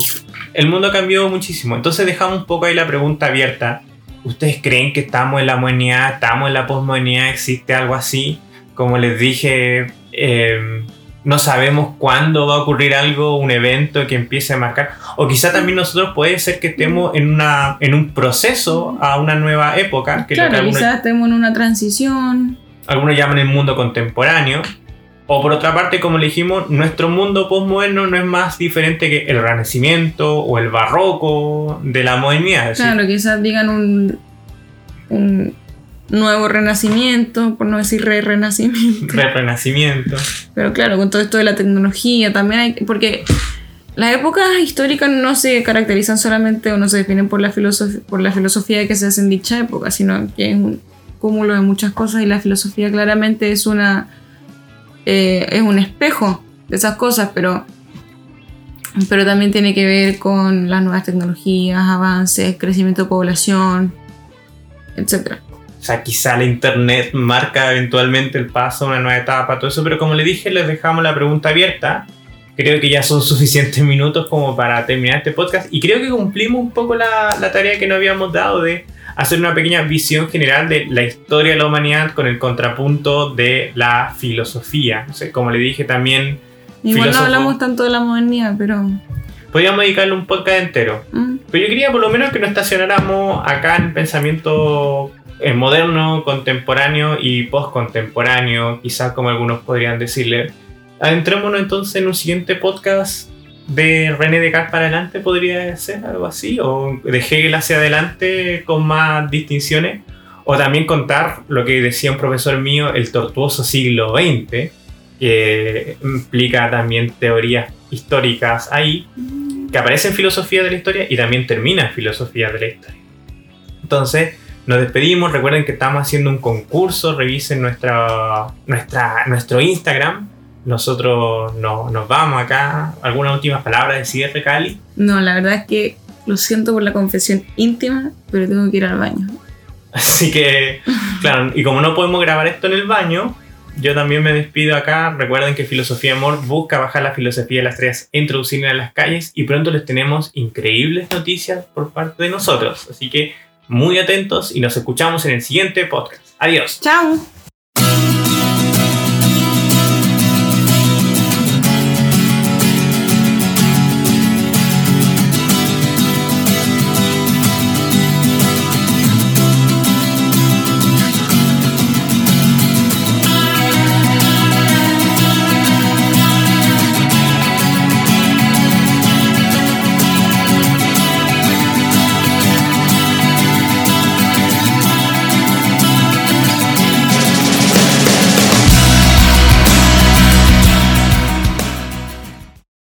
S1: el mundo cambió muchísimo. Entonces dejamos un poco ahí la pregunta abierta. ¿Ustedes creen que estamos en la modernidad, estamos en la posmodernidad, existe algo así? Como les dije, eh, no sabemos cuándo va a ocurrir algo, un evento que empiece a marcar. O quizá también nosotros puede ser que estemos en, una, en un proceso a una nueva época. Que
S2: claro, quizás estemos en una transición.
S1: Algunos llaman el mundo contemporáneo. O por otra parte, como le dijimos, nuestro mundo postmoderno no es más diferente que el renacimiento o el barroco de la modernidad.
S2: Claro, quizás digan un, un nuevo renacimiento, por no decir re-renacimiento. (laughs)
S1: Re-renacimiento.
S2: Pero claro, con todo esto de la tecnología también hay... Porque las épocas históricas no se caracterizan solamente o no se definen por la, por la filosofía que se hace en dicha época, sino que es un cúmulo de muchas cosas y la filosofía claramente es una... Eh, es un espejo de esas cosas, pero pero también tiene que ver con las nuevas tecnologías, avances, crecimiento de población, etc.
S1: O sea, quizá la internet marca eventualmente el paso a una nueva etapa, todo eso, pero como le dije, les dejamos la pregunta abierta. Creo que ya son (laughs) suficientes minutos como para terminar este podcast y creo que cumplimos un poco la, la tarea que nos habíamos dado de hacer una pequeña visión general de la historia de la humanidad con el contrapunto de la filosofía. O sea, como le dije también...
S2: Igual no hablamos tanto de la modernidad, pero...
S1: Podríamos dedicarle un podcast entero. Mm. Pero yo quería por lo menos que nos estacionáramos acá en pensamiento en moderno, contemporáneo y postcontemporáneo, quizás como algunos podrían decirle. Adentrémonos entonces en un siguiente podcast de René Descartes para adelante podría ser algo así, o de Hegel hacia adelante con más distinciones, o también contar lo que decía un profesor mío, el tortuoso siglo XX, que implica también teorías históricas ahí, que aparece en filosofía de la historia y también termina en filosofía de la historia. Entonces, nos despedimos, recuerden que estamos haciendo un concurso, revisen nuestra, nuestra, nuestro Instagram, nosotros no, nos vamos acá. ¿Alguna última palabra de cierre, Cali?
S2: No, la verdad es que lo siento por la confesión íntima, pero tengo que ir al baño. (laughs)
S1: Así que, claro, y como no podemos grabar esto en el baño, yo también me despido acá. Recuerden que Filosofía Amor busca bajar la filosofía de las tres, introducirla en las calles y pronto les tenemos increíbles noticias por parte de nosotros. Así que muy atentos y nos escuchamos en el siguiente podcast. Adiós.
S2: Chao.